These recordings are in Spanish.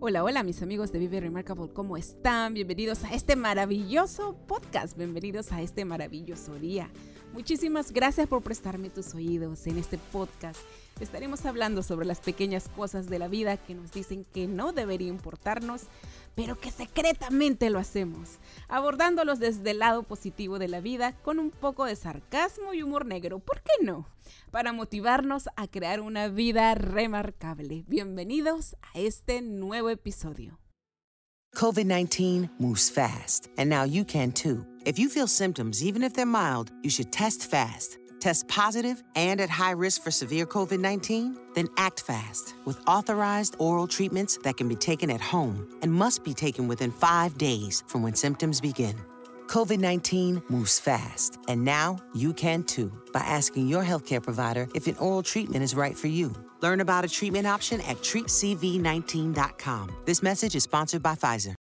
Hola, hola mis amigos de Vive Remarkable, ¿cómo están? Bienvenidos a este maravilloso podcast, bienvenidos a este maravilloso día. Muchísimas gracias por prestarme tus oídos en este podcast. Estaremos hablando sobre las pequeñas cosas de la vida que nos dicen que no debería importarnos, pero que secretamente lo hacemos, abordándolos desde el lado positivo de la vida con un poco de sarcasmo y humor negro, ¿por qué no? Para motivarnos a crear una vida remarcable. Bienvenidos a este nuevo episodio. COVID 19 moves fast, and now you can too. If you feel symptoms, even if they're mild, you should test fast. Test positive and at high risk for severe COVID 19? Then act fast with authorized oral treatments that can be taken at home and must be taken within five days from when symptoms begin. COVID 19 moves fast, and now you can too by asking your healthcare provider if an oral treatment is right for you. Learn about a treatment option at treatcv19.com. This message is sponsored by Pfizer.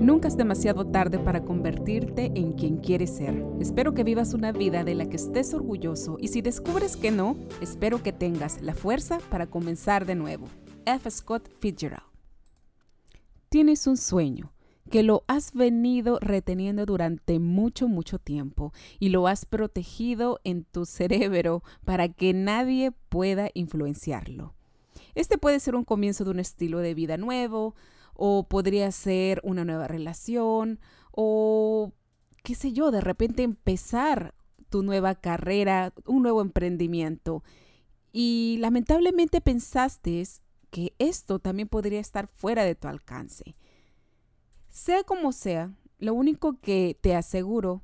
Nunca es demasiado tarde para convertirte en quien quieres ser. Espero que vivas una vida de la que estés orgulloso y si descubres que no, espero que tengas la fuerza para comenzar de nuevo. F. Scott Fitzgerald. Tienes un sueño que lo has venido reteniendo durante mucho, mucho tiempo y lo has protegido en tu cerebro para que nadie pueda influenciarlo. Este puede ser un comienzo de un estilo de vida nuevo, o podría ser una nueva relación o qué sé yo, de repente empezar tu nueva carrera, un nuevo emprendimiento. Y lamentablemente pensaste que esto también podría estar fuera de tu alcance. Sea como sea, lo único que te aseguro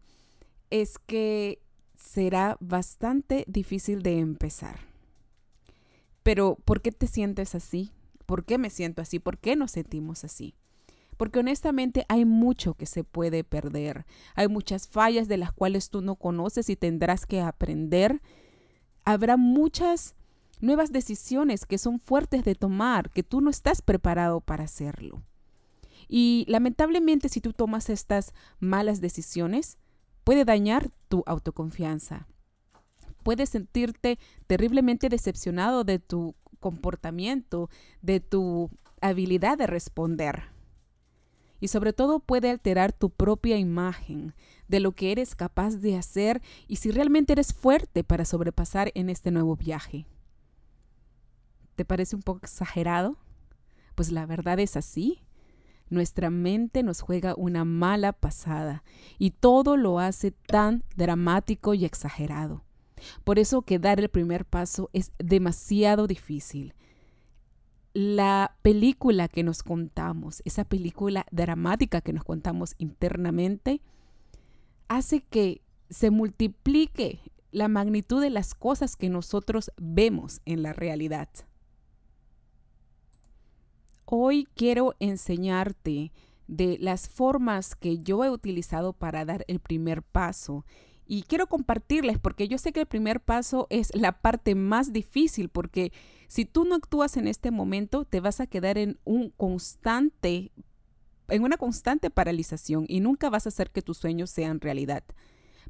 es que será bastante difícil de empezar. Pero, ¿por qué te sientes así? ¿Por qué me siento así? ¿Por qué nos sentimos así? Porque honestamente hay mucho que se puede perder. Hay muchas fallas de las cuales tú no conoces y tendrás que aprender. Habrá muchas nuevas decisiones que son fuertes de tomar, que tú no estás preparado para hacerlo. Y lamentablemente si tú tomas estas malas decisiones, puede dañar tu autoconfianza. Puedes sentirte terriblemente decepcionado de tu comportamiento, de tu habilidad de responder. Y sobre todo puede alterar tu propia imagen de lo que eres capaz de hacer y si realmente eres fuerte para sobrepasar en este nuevo viaje. ¿Te parece un poco exagerado? Pues la verdad es así. Nuestra mente nos juega una mala pasada y todo lo hace tan dramático y exagerado. Por eso que dar el primer paso es demasiado difícil. La película que nos contamos, esa película dramática que nos contamos internamente, hace que se multiplique la magnitud de las cosas que nosotros vemos en la realidad. Hoy quiero enseñarte de las formas que yo he utilizado para dar el primer paso y quiero compartirles porque yo sé que el primer paso es la parte más difícil porque si tú no actúas en este momento te vas a quedar en un constante en una constante paralización y nunca vas a hacer que tus sueños sean realidad.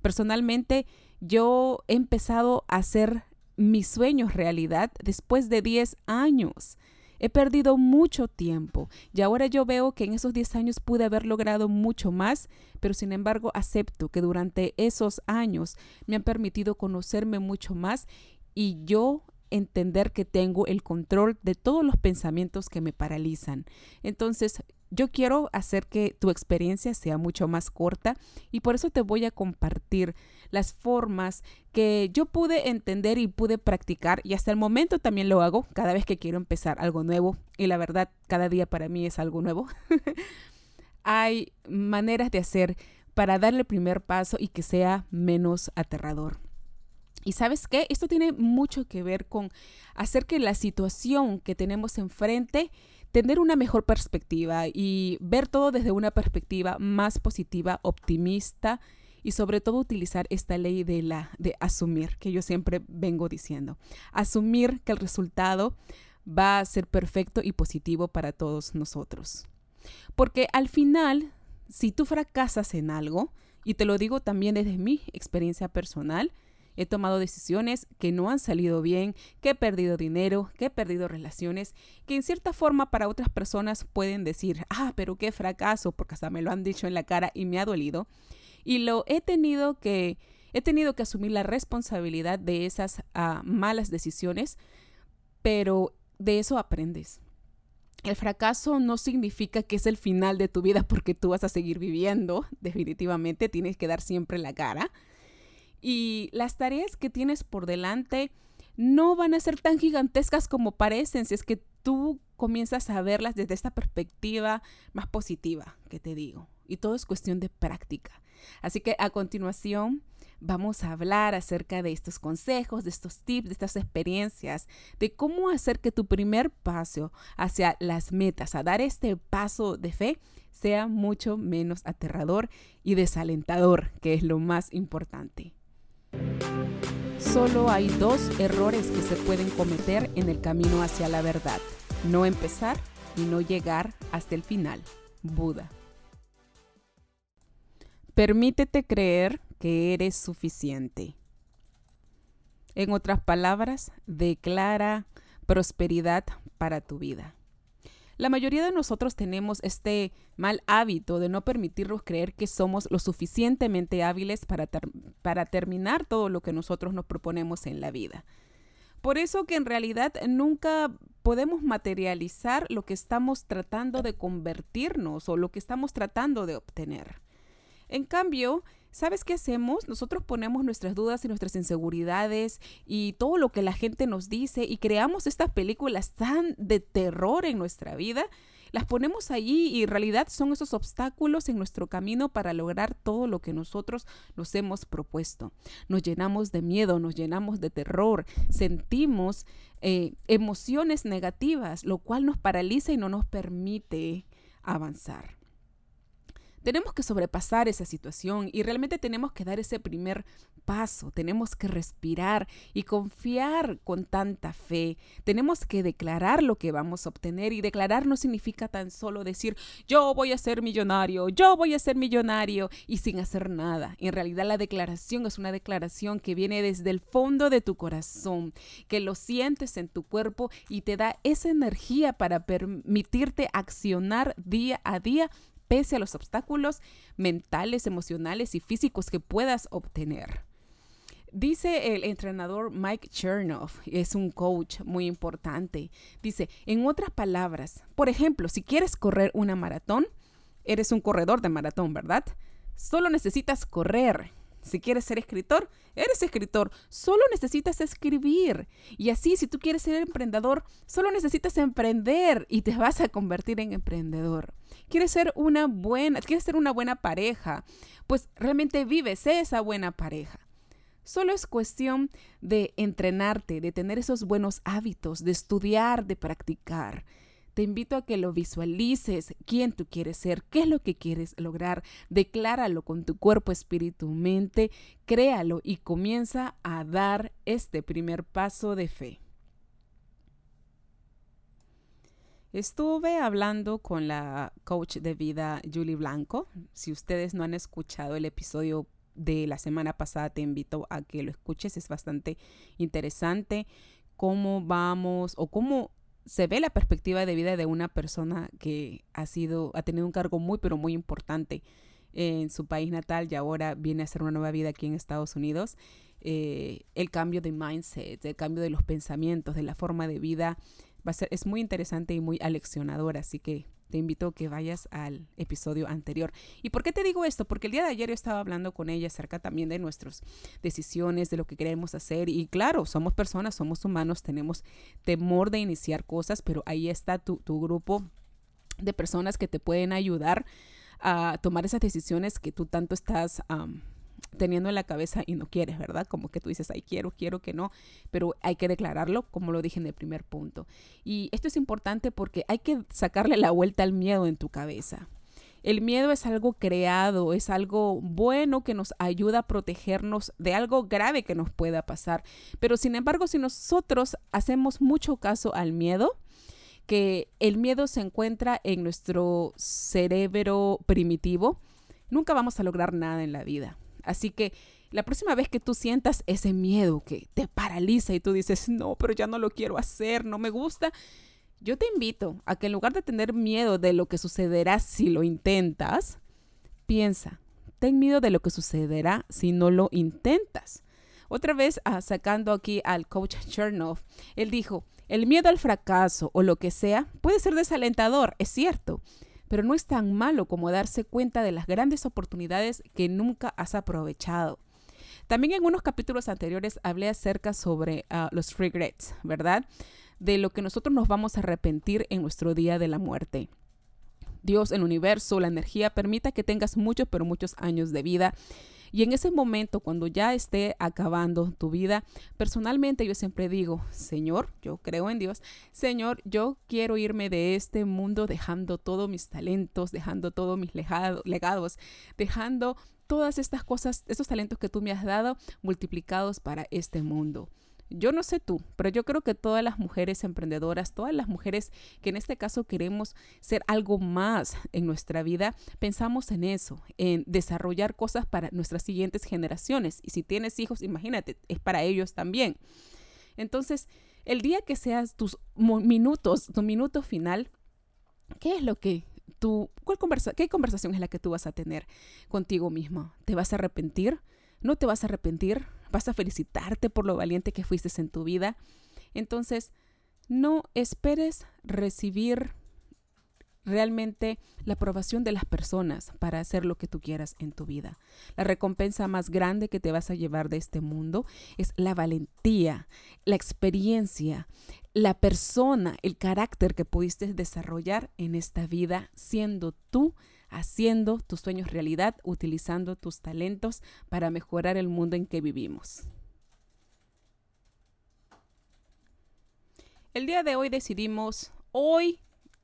Personalmente, yo he empezado a hacer mis sueños realidad después de 10 años. He perdido mucho tiempo y ahora yo veo que en esos 10 años pude haber logrado mucho más, pero sin embargo acepto que durante esos años me han permitido conocerme mucho más y yo entender que tengo el control de todos los pensamientos que me paralizan. Entonces, yo quiero hacer que tu experiencia sea mucho más corta y por eso te voy a compartir las formas que yo pude entender y pude practicar y hasta el momento también lo hago cada vez que quiero empezar algo nuevo y la verdad cada día para mí es algo nuevo. Hay maneras de hacer para darle el primer paso y que sea menos aterrador. Y sabes qué? Esto tiene mucho que ver con hacer que la situación que tenemos enfrente tener una mejor perspectiva y ver todo desde una perspectiva más positiva, optimista y sobre todo utilizar esta ley de la de asumir que yo siempre vengo diciendo. Asumir que el resultado va a ser perfecto y positivo para todos nosotros. Porque al final, si tú fracasas en algo, y te lo digo también desde mi experiencia personal, He tomado decisiones que no han salido bien, que he perdido dinero, que he perdido relaciones, que en cierta forma para otras personas pueden decir, ah, pero qué fracaso, porque hasta me lo han dicho en la cara y me ha dolido. Y lo he tenido que, he tenido que asumir la responsabilidad de esas ah, malas decisiones, pero de eso aprendes. El fracaso no significa que es el final de tu vida porque tú vas a seguir viviendo, definitivamente tienes que dar siempre la cara y las tareas que tienes por delante no van a ser tan gigantescas como parecen si es que tú comienzas a verlas desde esta perspectiva más positiva que te digo. Y todo es cuestión de práctica. Así que a continuación vamos a hablar acerca de estos consejos, de estos tips, de estas experiencias, de cómo hacer que tu primer paso hacia las metas, a dar este paso de fe, sea mucho menos aterrador y desalentador, que es lo más importante. Solo hay dos errores que se pueden cometer en el camino hacia la verdad. No empezar y no llegar hasta el final. Buda. Permítete creer que eres suficiente. En otras palabras, declara prosperidad para tu vida. La mayoría de nosotros tenemos este mal hábito de no permitirnos creer que somos lo suficientemente hábiles para, para terminar todo lo que nosotros nos proponemos en la vida. Por eso que en realidad nunca podemos materializar lo que estamos tratando de convertirnos o lo que estamos tratando de obtener. En cambio, ¿Sabes qué hacemos? Nosotros ponemos nuestras dudas y nuestras inseguridades y todo lo que la gente nos dice y creamos estas películas tan de terror en nuestra vida. Las ponemos allí y en realidad son esos obstáculos en nuestro camino para lograr todo lo que nosotros nos hemos propuesto. Nos llenamos de miedo, nos llenamos de terror, sentimos eh, emociones negativas, lo cual nos paraliza y no nos permite avanzar. Tenemos que sobrepasar esa situación y realmente tenemos que dar ese primer paso, tenemos que respirar y confiar con tanta fe. Tenemos que declarar lo que vamos a obtener y declarar no significa tan solo decir yo voy a ser millonario, yo voy a ser millonario y sin hacer nada. En realidad la declaración es una declaración que viene desde el fondo de tu corazón, que lo sientes en tu cuerpo y te da esa energía para permitirte accionar día a día pese a los obstáculos mentales, emocionales y físicos que puedas obtener. Dice el entrenador Mike Chernoff, es un coach muy importante. Dice, en otras palabras, por ejemplo, si quieres correr una maratón, eres un corredor de maratón, ¿verdad? Solo necesitas correr. Si quieres ser escritor, eres escritor. Solo necesitas escribir. Y así, si tú quieres ser emprendedor, solo necesitas emprender y te vas a convertir en emprendedor. Quieres ser una buena, quieres ser una buena pareja, pues realmente vives esa buena pareja. Solo es cuestión de entrenarte, de tener esos buenos hábitos, de estudiar, de practicar. Te invito a que lo visualices, quién tú quieres ser, qué es lo que quieres lograr. Decláralo con tu cuerpo, espíritu, mente, créalo y comienza a dar este primer paso de fe. Estuve hablando con la coach de vida Julie Blanco. Si ustedes no han escuchado el episodio de la semana pasada, te invito a que lo escuches. Es bastante interesante cómo vamos o cómo se ve la perspectiva de vida de una persona que ha sido, ha tenido un cargo muy, pero muy importante en su país natal y ahora viene a hacer una nueva vida aquí en Estados Unidos. Eh, el cambio de mindset, el cambio de los pensamientos, de la forma de vida, va a ser, es muy interesante y muy aleccionador, así que te invito a que vayas al episodio anterior. ¿Y por qué te digo esto? Porque el día de ayer yo estaba hablando con ella acerca también de nuestras decisiones, de lo que queremos hacer. Y claro, somos personas, somos humanos, tenemos temor de iniciar cosas, pero ahí está tu, grupo de personas que te pueden ayudar a tomar esas decisiones que tú tanto estás teniendo en la cabeza y no quieres, ¿verdad? Como que tú dices, ay, quiero, quiero que no, pero hay que declararlo, como lo dije en el primer punto. Y esto es importante porque hay que sacarle la vuelta al miedo en tu cabeza. El miedo es algo creado, es algo bueno que nos ayuda a protegernos de algo grave que nos pueda pasar. Pero sin embargo, si nosotros hacemos mucho caso al miedo, que el miedo se encuentra en nuestro cerebro primitivo, nunca vamos a lograr nada en la vida. Así que La próxima vez que tú sientas ese miedo que te paraliza y tú dices, no, pero ya no lo quiero hacer, no me gusta, yo te invito a que en lugar de tener miedo de lo que sucederá si lo intentas, piensa, ten miedo de lo que sucederá si no lo intentas. Otra vez, ah, sacando aquí al coach Chernoff, él dijo, el miedo al fracaso o lo que sea puede ser desalentador, es cierto, pero no es tan malo como darse cuenta de las grandes oportunidades que nunca has aprovechado. También en unos capítulos anteriores hablé acerca sobre ah, los regrets, ¿verdad? De lo que nosotros nos vamos a arrepentir en nuestro día de la muerte. Dios, el universo, la energía permita que tengas muchos, pero muchos años de vida y en ese momento, cuando ya esté acabando tu vida, personalmente yo siempre digo, Señor, yo creo en Dios, Señor, yo quiero irme de este mundo dejando todos mis talentos, dejando todos mis legados, dejando todas estas cosas, esos talentos que tú me has dado multiplicados para este mundo. Yo no sé tú, pero yo creo que todas las mujeres emprendedoras, todas las mujeres que en este caso queremos ser algo más en nuestra vida, pensamos en eso, en desarrollar cosas para nuestras siguientes generaciones. Y si tienes hijos, imagínate, es para ellos también. Entonces, el día que seas tus minutos, tu minuto final, ¿qué es lo que tú, qué conversación es la que tú vas a tener contigo mismo? ¿Te vas a arrepentir? ¿No te vas a arrepentir? Vas a felicitarte por lo valiente que fuiste en tu vida. Entonces, no esperes recibir realmente la aprobación de las personas para hacer lo que tú quieras en tu vida. La recompensa más grande que te vas a llevar de este mundo es la valentía, la experiencia, la persona, el carácter que pudiste desarrollar en esta vida siendo tú haciendo tus sueños realidad, utilizando tus talentos para mejorar el mundo en que vivimos. El día de hoy decidimos, hoy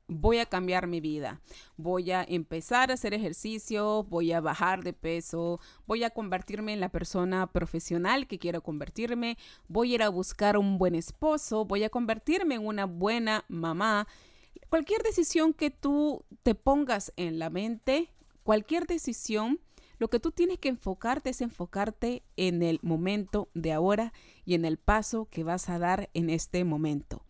voy a cambiar mi vida. Voy a empezar a hacer ejercicio, voy a bajar de peso, voy a convertirme en la persona profesional que quiero convertirme, voy a ir a buscar un buen esposo, voy a convertirme en una buena mamá cualquier decisión que tú te pongas en la mente, cualquier decisión, lo que tú tienes que enfocarte es enfocarte en el momento de ahora y en el paso que vas a dar en este momento.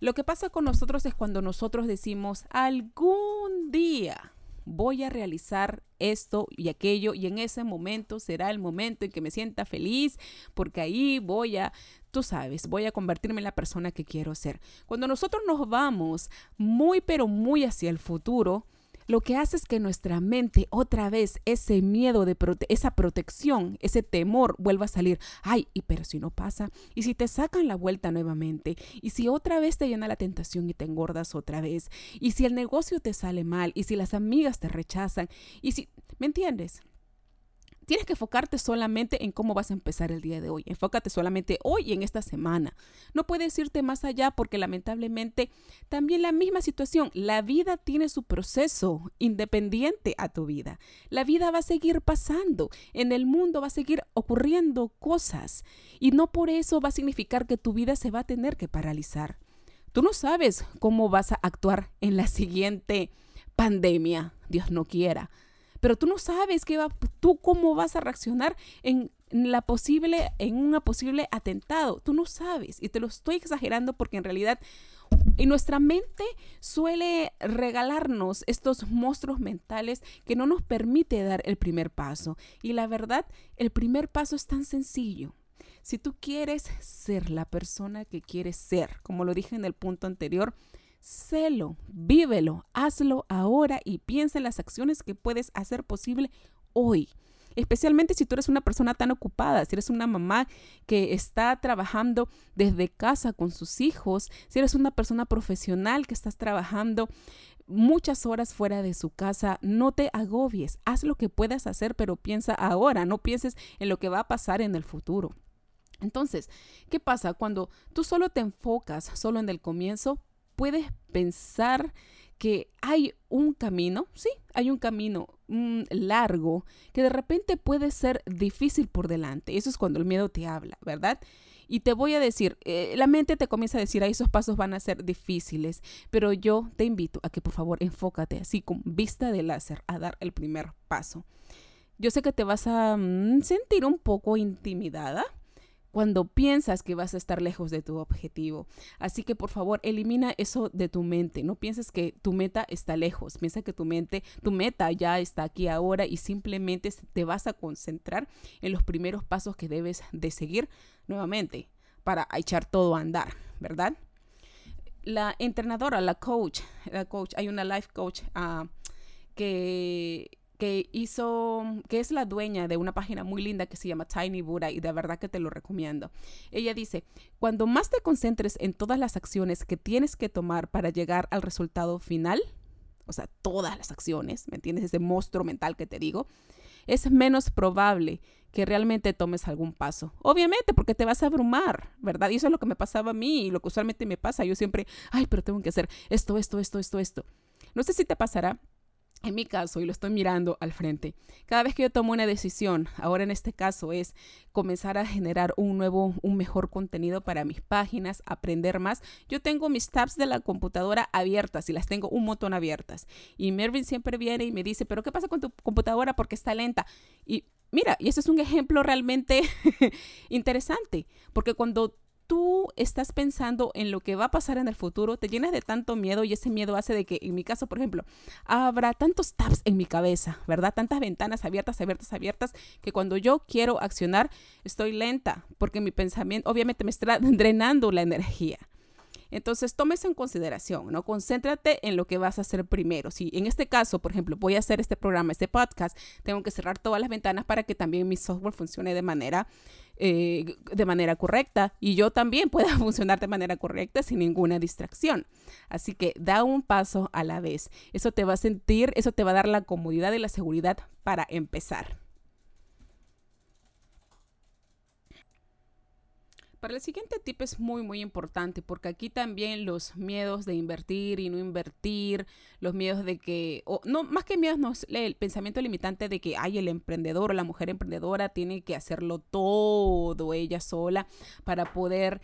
Lo que pasa con nosotros es cuando nosotros decimos algún día voy a realizar esto y aquello y en ese momento será el momento en que me sienta feliz porque ahí voy a tú sabes, voy a convertirme en la persona que quiero ser. Cuando nosotros nos vamos muy, pero muy hacia el futuro, lo que hace es que nuestra mente otra vez ese miedo de esa protección, ese temor vuelva a salir. Ay, y pero si no pasa, y si te sacan la vuelta nuevamente, y si otra vez te llena la tentación y te engordas otra vez, y si el negocio te sale mal, y si las amigas te rechazan, y si, ¿me entiendes? Tienes que enfocarte solamente en cómo vas a empezar el día de hoy. Enfócate solamente hoy y en esta semana. No puedes irte más allá porque lamentablemente también la misma situación, la vida tiene su proceso independiente a tu vida. La vida va a seguir pasando, en el mundo va a seguir ocurriendo cosas y no por eso va a significar que tu vida se va a tener que paralizar. Tú no sabes cómo vas a actuar en la siguiente pandemia, Dios no quiera pero tú no sabes qué va, tú cómo vas a reaccionar en la posible, en un posible atentado. Tú no sabes. Y te lo estoy exagerando porque en realidad en nuestra mente suele regalarnos estos monstruos mentales que no nos permite dar el primer paso. Y la verdad, el primer paso es tan sencillo. Si tú quieres ser la persona que quieres ser, como lo dije en el punto anterior, Sélo, vívelo, hazlo ahora y piensa en las acciones que puedes hacer posible hoy. Especialmente si tú eres una persona tan ocupada, si eres una mamá que está trabajando desde casa con sus hijos, si eres una persona profesional que estás trabajando muchas horas fuera de su casa, no te agobies, haz lo que puedas hacer, pero piensa ahora, no pienses en lo que va a pasar en el futuro. Entonces, ¿qué pasa cuando tú solo te enfocas solo en el comienzo? Puedes pensar que hay un camino, sí, hay un camino largo que de repente puede ser difícil por delante. Eso es cuando el miedo te habla, ¿verdad? Y te voy a decir, eh, la mente te comienza a decir, ahí esos pasos van a ser difíciles, pero yo te invito a que por favor enfócate así con vista de láser a dar el primer paso. yo sé que te vas a mm, sentir un poco intimidada cuando piensas que vas a estar lejos de tu objetivo. Así que por favor, elimina eso de tu mente. No pienses que tu meta está lejos. Piensa que tu mente, tu meta ya está aquí ahora y simplemente te vas a concentrar en los primeros pasos que debes de seguir nuevamente para echar todo a andar, ¿verdad? La entrenadora, la coach, la coach, hay una life coach uh, que que hizo, que es la dueña de una página muy linda que se llama Tiny Buddha y de verdad que te lo recomiendo. Ella dice, cuando más te concentres en todas las acciones que tienes que tomar para llegar al resultado final, o sea, todas las acciones, ¿me entiendes? Ese monstruo mental que te digo, es menos probable que realmente tomes algún paso. Obviamente, porque te vas a abrumar, ¿verdad? Y eso es lo que me pasaba a mí y lo que usualmente me pasa. Yo siempre, ay, pero tengo que hacer esto, esto, esto, esto, esto. No sé si te pasará, en mi caso, y lo estoy mirando al frente, cada vez que yo tomo una decisión, ahora en este caso es comenzar a generar un nuevo, un mejor contenido para mis páginas, aprender más. Yo tengo mis tabs de la computadora abiertas y las tengo un montón abiertas. Y Mervin siempre viene y me dice, pero ¿qué pasa con tu computadora? Porque está lenta. Y mira, y ese es un ejemplo realmente interesante, porque cuando tú estás pensando en lo que va a pasar en el futuro, te llenas de tanto miedo y ese miedo hace de que, en mi caso, por ejemplo, habrá tantos tabs en mi cabeza, ¿verdad? Tantas ventanas abiertas, abiertas, abiertas, que cuando yo quiero accionar, estoy lenta, porque mi pensamiento obviamente me está drenando la energía. Entonces, tomes en consideración, ¿no? Concéntrate en lo que vas a hacer primero. Si en este caso, por ejemplo, voy a hacer este programa, este podcast, tengo que cerrar todas las ventanas para que también mi software funcione de manera eh, de manera correcta y yo también pueda funcionar de manera correcta sin ninguna distracción. Así que da un paso a la vez. Eso te va a sentir, eso te va a dar la comodidad y la seguridad para empezar. Para el siguiente tip es muy, muy importante porque aquí también los miedos de invertir y no invertir, los miedos de que, o no, más que miedos, no, el pensamiento limitante de que hay el emprendedor o la mujer emprendedora tiene que hacerlo todo ella sola para poder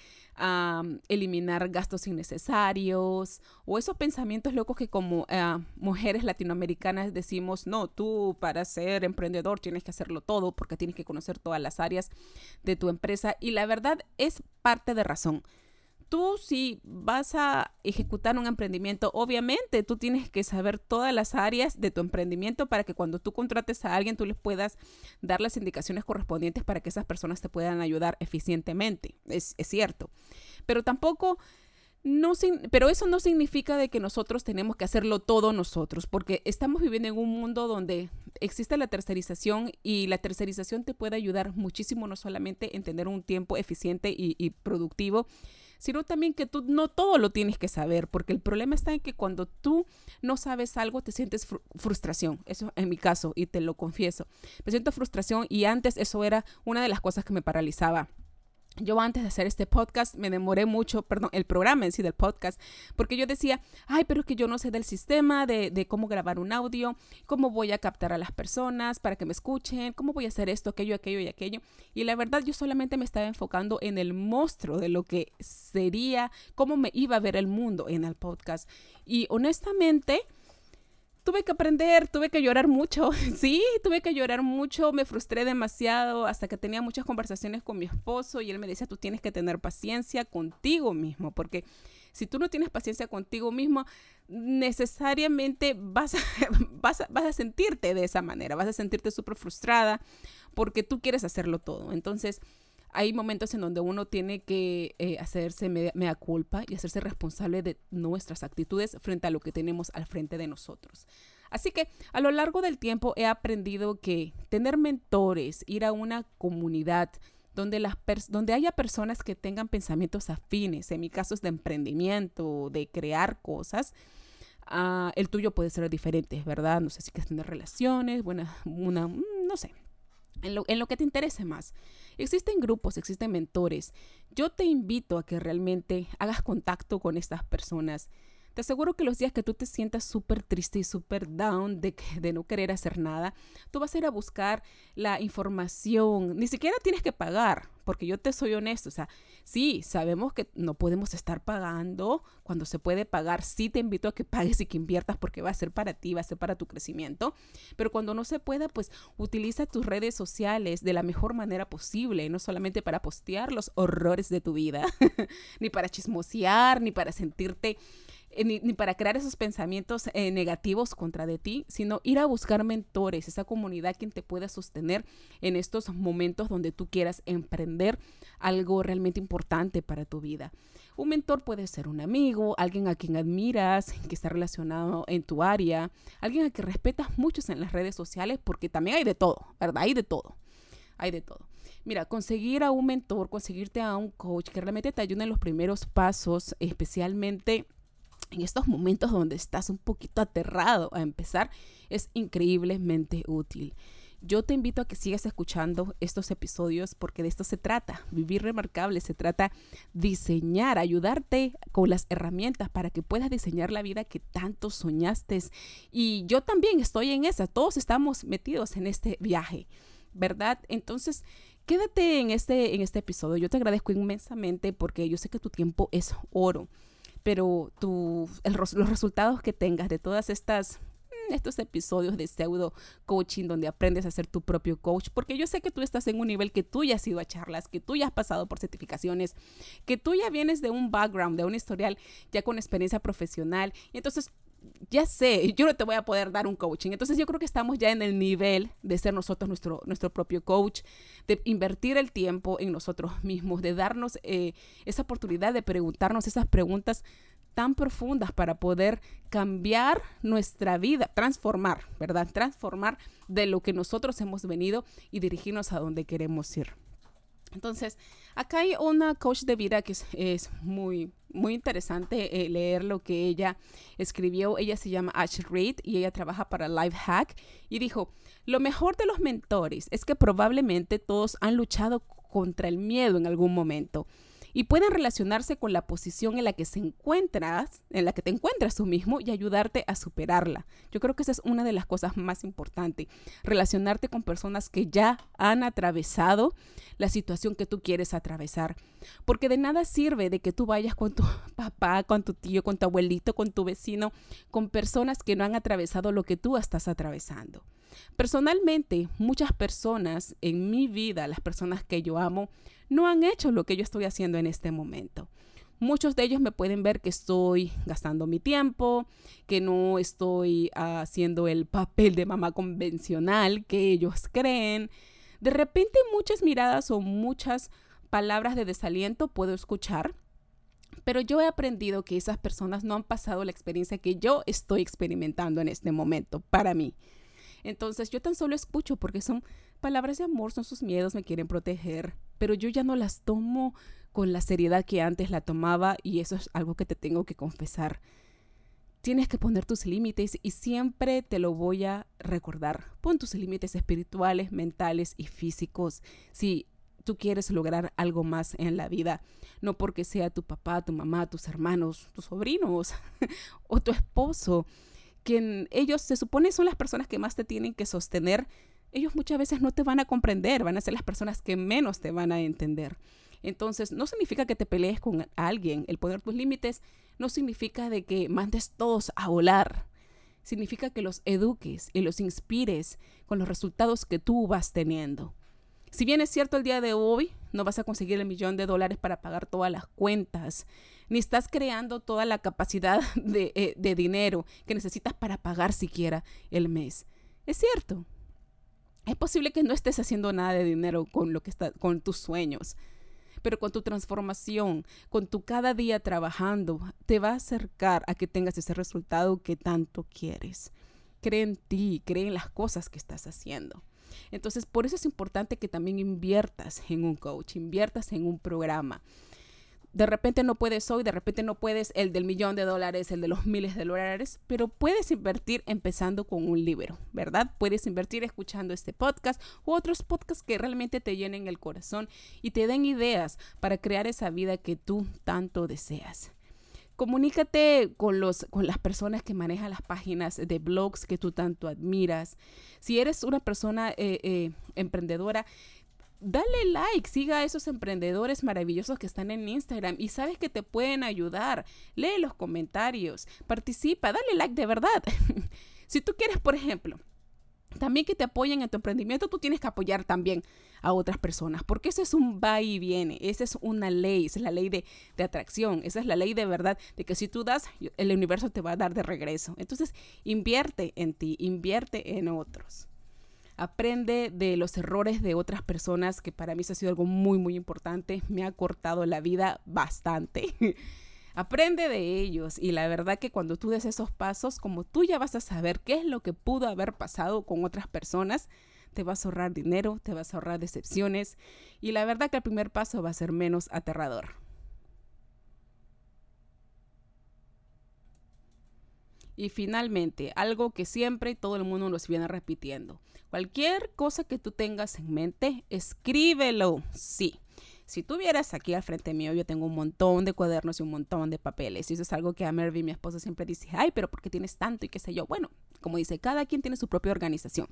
eliminar gastos innecesarios o esos pensamientos locos que como eh, mujeres latinoamericanas decimos, no, tú para ser emprendedor tienes que hacerlo todo porque tienes que conocer todas las áreas de tu empresa y la verdad es parte de razón tú si vas a ejecutar un emprendimiento, obviamente tú tienes que saber todas las áreas de tu emprendimiento para que cuando tú contrates a alguien tú les puedas dar las indicaciones correspondientes para que esas personas te puedan ayudar eficientemente. Es, cierto. Pero tampoco... No, pero eso no significa de que nosotros tenemos que hacerlo todo nosotros, porque estamos viviendo en un mundo donde existe la tercerización y la tercerización te puede ayudar muchísimo, no solamente en tener un tiempo eficiente y, y productivo, sino también que tú no todo lo tienes que saber, porque el problema está en que cuando tú no sabes algo te sientes frustración. Eso en mi caso, y te lo confieso. Me siento frustración y antes eso era una de las cosas que me paralizaba yo antes de hacer este podcast me demoré mucho, perdón, el programa en sí del podcast, porque yo decía, ay, pero es que yo no sé del sistema, de, cómo grabar un audio, cómo voy a captar a las personas para que me escuchen, cómo voy a hacer esto, aquello, aquello y aquello. Y la verdad yo solamente me estaba enfocando en el monstruo de lo que sería, cómo me iba a ver el mundo en el podcast. Y honestamente tuve que aprender, tuve que llorar mucho, sí, tuve que llorar mucho, me frustré demasiado hasta que tenía muchas conversaciones con mi esposo y él me decía, tú tienes que tener paciencia contigo mismo, porque si tú no tienes paciencia contigo mismo, necesariamente vas a, vas vas a sentirte de esa manera, vas a sentirte súper frustrada porque tú quieres hacerlo todo. Entonces, hay momentos en donde uno tiene que eh, hacerse mea, culpa y hacerse responsable de nuestras actitudes frente a lo que tenemos al frente de nosotros. Así que a lo largo del tiempo he aprendido que tener mentores, ir a una comunidad donde, las donde haya personas que tengan pensamientos afines, en mi caso es de emprendimiento, de crear cosas, ah, el tuyo puede ser diferente, ¿verdad? No sé si quieres tener relaciones, buena, una, mm, no sé, en lo, que te interese más. Existen grupos, existen mentores. Yo te invito a que realmente hagas contacto con estas personas. Te aseguro que los días que tú te sientas súper triste y súper down de, de no querer hacer nada, tú vas a ir a buscar la información. Ni siquiera tienes que pagar, porque yo te soy honesto. O sea, sí, sabemos que no podemos estar pagando cuando se puede pagar. Sí te invito a que pagues y que inviertas porque va a ser para ti, va a ser para tu crecimiento. Pero cuando no se pueda, pues utiliza tus redes sociales de la mejor manera posible. No solamente para postear los horrores de tu vida, ni para chismosear, ni para sentirte eh, ni, para crear esos pensamientos eh, negativos contra de ti, sino ir a buscar mentores, esa comunidad quien te pueda sostener en estos momentos donde tú quieras emprender algo realmente importante para tu vida. Un mentor puede ser un amigo, alguien a quien admiras, que está relacionado en tu área, alguien a quien respetas mucho en las redes sociales, porque también hay de todo, ¿verdad? Hay de todo, hay de todo. Mira, conseguir a un mentor, conseguirte a un coach que realmente te ayude en los primeros pasos, especialmente en estos momentos donde estás un poquito aterrado a empezar, es increíblemente útil. Yo te invito a que sigas escuchando estos episodios porque de esto se trata, vivir remarcable, se trata diseñar, ayudarte con las herramientas para que puedas diseñar la vida que tanto soñaste. Y yo también estoy en esa, todos estamos metidos en este viaje, ¿verdad? Entonces, quédate en este, en este episodio. Yo te agradezco inmensamente porque yo sé que tu tiempo es oro pero tu, los resultados que tengas de todas estas mm, estos episodios de pseudo coaching donde aprendes a ser tu propio coach, porque yo sé que tú estás en un nivel que tú ya has ido a charlas, que tú ya has pasado por certificaciones, que tú ya vienes de un background, de un historial ya con experiencia profesional, y entonces ya sé, yo no te voy a poder dar un coaching. Entonces yo creo que estamos ya en el nivel de ser nosotros nuestro, nuestro propio coach, de invertir el tiempo en nosotros mismos, de darnos eh, esa oportunidad de preguntarnos esas preguntas tan profundas para poder cambiar nuestra vida, transformar, ¿verdad? Transformar de lo que nosotros hemos venido y dirigirnos a donde queremos ir. Entonces, acá hay una coach de vida que es, muy, muy interesante eh, leer lo que ella escribió. Ella se llama Ash Reed y ella trabaja para Lifehack y dijo, lo mejor de los mentores es que probablemente todos han luchado contra el miedo en algún momento y pueden relacionarse con la posición en la que se encuentras, en la que te encuentras tú mismo y ayudarte a superarla. Yo creo que esa es una de las cosas más importantes, relacionarte con personas que ya han atravesado la situación que tú quieres atravesar, porque de nada sirve de que tú vayas con tu papá, con tu tío, con tu abuelito, con tu vecino, con personas que no han atravesado lo que tú estás atravesando. Personalmente, muchas personas en mi vida, las personas que yo amo, no han hecho lo que yo estoy haciendo en este momento. Muchos de ellos me pueden ver que estoy gastando mi tiempo, que no estoy haciendo el papel de mamá convencional que ellos creen. De repente muchas miradas o muchas palabras de desaliento puedo escuchar, pero yo he aprendido que esas personas no han pasado la experiencia que yo estoy experimentando en este momento para mí. Entonces yo tan solo escucho porque son palabras de amor, son sus miedos, me quieren proteger, pero yo ya no las tomo con la seriedad que antes la tomaba y eso es algo que te tengo que confesar. Tienes que poner tus límites y siempre te lo voy a recordar. Pon tus límites espirituales, mentales y físicos. Si tú quieres lograr algo más en la vida, no porque sea tu papá, tu mamá, tus hermanos, tus sobrinos o tu esposo, que ellos se supone son las personas que más te tienen que sostener, ellos muchas veces no te van a comprender, van a ser las personas que menos te van a entender. Entonces, no significa que te pelees con alguien. El poner tus límites no significa de que mandes todos a volar. Significa que los eduques y los inspires con los resultados que tú vas teniendo. Si bien es cierto el día de hoy, no vas a conseguir el millón de dólares para pagar todas las cuentas, ni estás creando toda la capacidad de, eh, de dinero que necesitas para pagar siquiera el mes. Es cierto. Es posible que no estés haciendo nada de dinero con lo que está, con tus sueños, pero con tu transformación, con tu cada día trabajando, te va a acercar a que tengas ese resultado que tanto quieres. Cree en ti, cree en las cosas que estás haciendo. Entonces, por eso es importante que también inviertas en un coach, inviertas en un programa de repente no puedes hoy, de repente no puedes el del millón de dólares, el de los miles de dólares, pero puedes invertir empezando con un libro, ¿verdad? Puedes invertir escuchando este podcast u otros podcasts que realmente te llenen el corazón y te den ideas para crear esa vida que tú tanto deseas. Comunícate con, los, con las personas que manejan las páginas de blogs que tú tanto admiras. Si eres una persona eh, eh, emprendedora, dale like, siga a esos emprendedores maravillosos que están en Instagram y sabes que te pueden ayudar. Lee los comentarios, participa, dale like de verdad. si tú quieres, por ejemplo, también que te apoyen en tu emprendimiento, tú tienes que apoyar también a otras personas, porque eso es un va y viene, esa es una ley, es la ley de, de, atracción, esa es la ley de verdad, de que si tú das, el universo te va a dar de regreso. Entonces, invierte en ti, invierte en otros. Aprende de los errores de otras personas, que para mí eso ha sido algo muy, muy importante, me ha cortado la vida bastante. Aprende de ellos y la verdad que cuando tú des esos pasos, como tú ya vas a saber qué es lo que pudo haber pasado con otras personas, te vas a ahorrar dinero, te vas a ahorrar decepciones y la verdad que el primer paso va a ser menos aterrador. Y finalmente, algo que siempre todo el mundo nos viene repitiendo. Cualquier cosa que tú tengas en mente, escríbelo. Sí. Si tú vieras aquí al frente mío, yo tengo un montón de cuadernos y un montón de papeles. Y eso es algo que a Mervy, mi esposa, siempre dice, ay, pero ¿por qué tienes tanto? Y qué sé yo. Bueno, como dice, cada quien tiene su propia organización.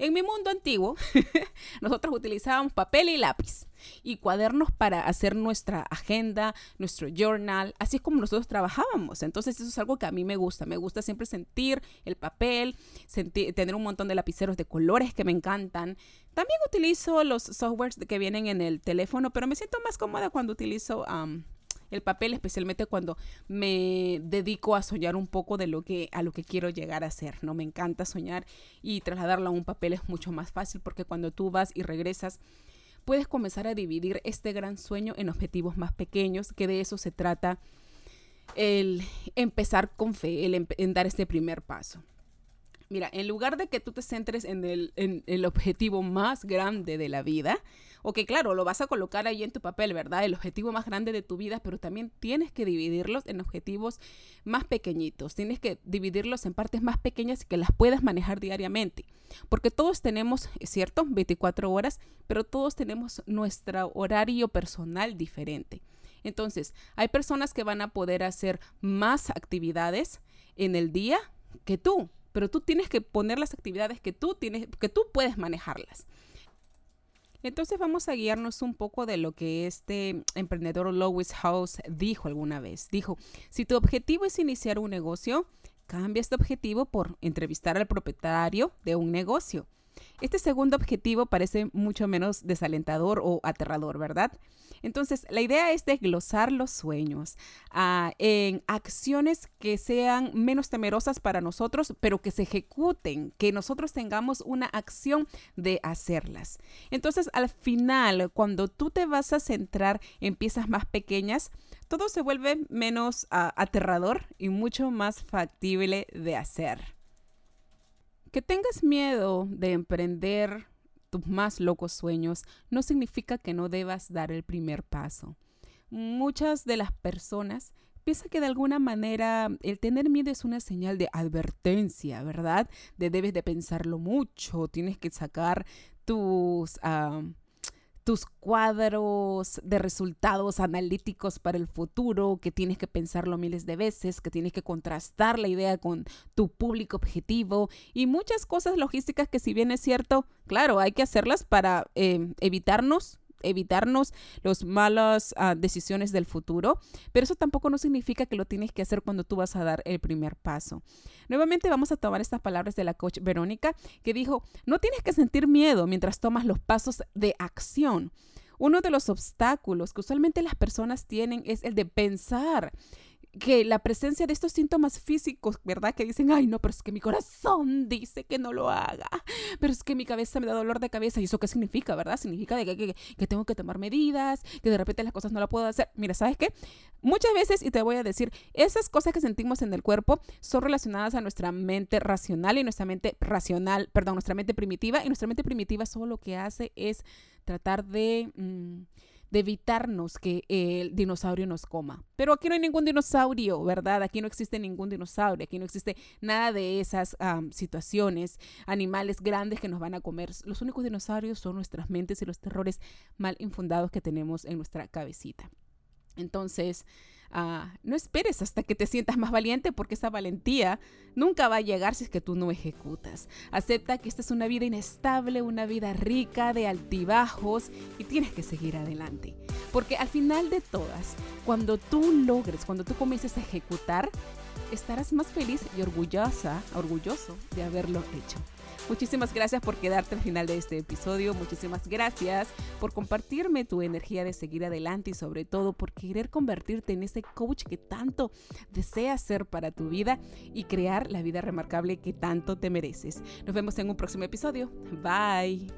En mi mundo antiguo, nosotros utilizábamos papel y lápiz y cuadernos para hacer nuestra agenda, nuestro journal, así es como nosotros trabajábamos. Entonces eso es algo que a mí me gusta. Me gusta siempre sentir el papel, tener un montón de lapiceros de colores que me encantan. También utilizo los softwares que vienen en el teléfono, pero me siento más cómoda cuando utilizo el papel, especialmente cuando me dedico a soñar un poco de lo que a lo que quiero llegar a ser, ¿no? Me encanta soñar y trasladarlo a un papel es mucho más fácil porque cuando tú vas y regresas puedes comenzar a dividir este gran sueño en objetivos más pequeños, que de eso se trata el empezar con fe, el en dar este primer paso. Mira, en lugar de que tú te centres en el, en el objetivo más grande de la vida, o que claro, lo vas a colocar ahí en tu papel, ¿verdad? El objetivo más grande de tu vida, pero también tienes que dividirlos en objetivos más pequeñitos. Tienes que dividirlos en partes más pequeñas que las puedas manejar diariamente. Porque todos tenemos, es cierto, 24 horas, pero todos tenemos nuestro horario personal diferente. Entonces, hay personas que van a poder hacer más actividades en el día que tú, pero tú tienes que poner las actividades que tú tienes, que tú puedes manejarlas. Entonces vamos a guiarnos un poco de lo que este emprendedor Lois House dijo alguna vez. Dijo, si tu objetivo es iniciar un negocio, cambia este objetivo por entrevistar al propietario de un negocio. Este segundo objetivo parece mucho menos desalentador o aterrador, ¿verdad? Entonces, la idea es desglosar los sueños ah, en acciones que sean menos temerosas para nosotros, pero que se ejecuten, que nosotros tengamos una acción de hacerlas. Entonces, al final, cuando tú te vas a centrar en piezas más pequeñas, todo se vuelve menos ah, aterrador y mucho más factible de hacer. Que tengas miedo de emprender tus más locos sueños no significa que no debas dar el primer paso. Muchas de las personas piensan que de alguna manera el tener miedo es una señal de advertencia, ¿verdad? De debes de pensarlo mucho, tienes que sacar tus tus cuadros de resultados analíticos para el futuro, que tienes que pensarlo miles de veces, que tienes que contrastar la idea con tu público objetivo y muchas cosas logísticas que si bien es cierto, claro, hay que hacerlas para eh, evitarnos evitarnos las malas ah, decisiones del futuro, pero eso tampoco no significa que lo tienes que hacer cuando tú vas a dar el primer paso. Nuevamente vamos a tomar estas palabras de la coach Verónica que dijo, no tienes que sentir miedo mientras tomas los pasos de acción. Uno de los obstáculos que usualmente las personas tienen es el de pensar que la presencia de estos síntomas físicos, ¿verdad? Que dicen, ay, no, pero es que mi corazón dice que no lo haga, pero es que mi cabeza me da dolor de cabeza. ¿Y eso qué significa, verdad? Significa de que, que, tengo que tomar medidas, que de repente las cosas no las puedo hacer. Mira, ¿sabes qué? Muchas veces, y te voy a decir, esas cosas que sentimos en el cuerpo son relacionadas a nuestra mente racional y nuestra mente racional, perdón, nuestra mente primitiva. Y nuestra mente primitiva solo lo que hace es tratar de... Mm, de evitarnos que el dinosaurio nos coma. Pero aquí no hay ningún dinosaurio, ¿verdad? Aquí no existe ningún dinosaurio, aquí no existe nada de esas situaciones, animales grandes que nos van a comer. Los únicos dinosaurios son nuestras mentes y los terrores mal infundados que tenemos en nuestra cabecita. Entonces, No esperes hasta que te sientas más valiente porque esa valentía nunca va a llegar si es que tú no ejecutas. Acepta que esta es una vida inestable, una vida rica de altibajos y tienes que seguir adelante. Porque al final de todas, cuando tú logres, cuando tú comiences a ejecutar, estarás más feliz y orgullosa, orgulloso de haberlo hecho. Muchísimas gracias por quedarte al final de este episodio. Muchísimas gracias por compartirme tu energía de seguir adelante y sobre todo por querer convertirte en ese coach que tanto deseas ser para tu vida y crear la vida remarcable que tanto te mereces. Nos vemos en un próximo episodio. Bye.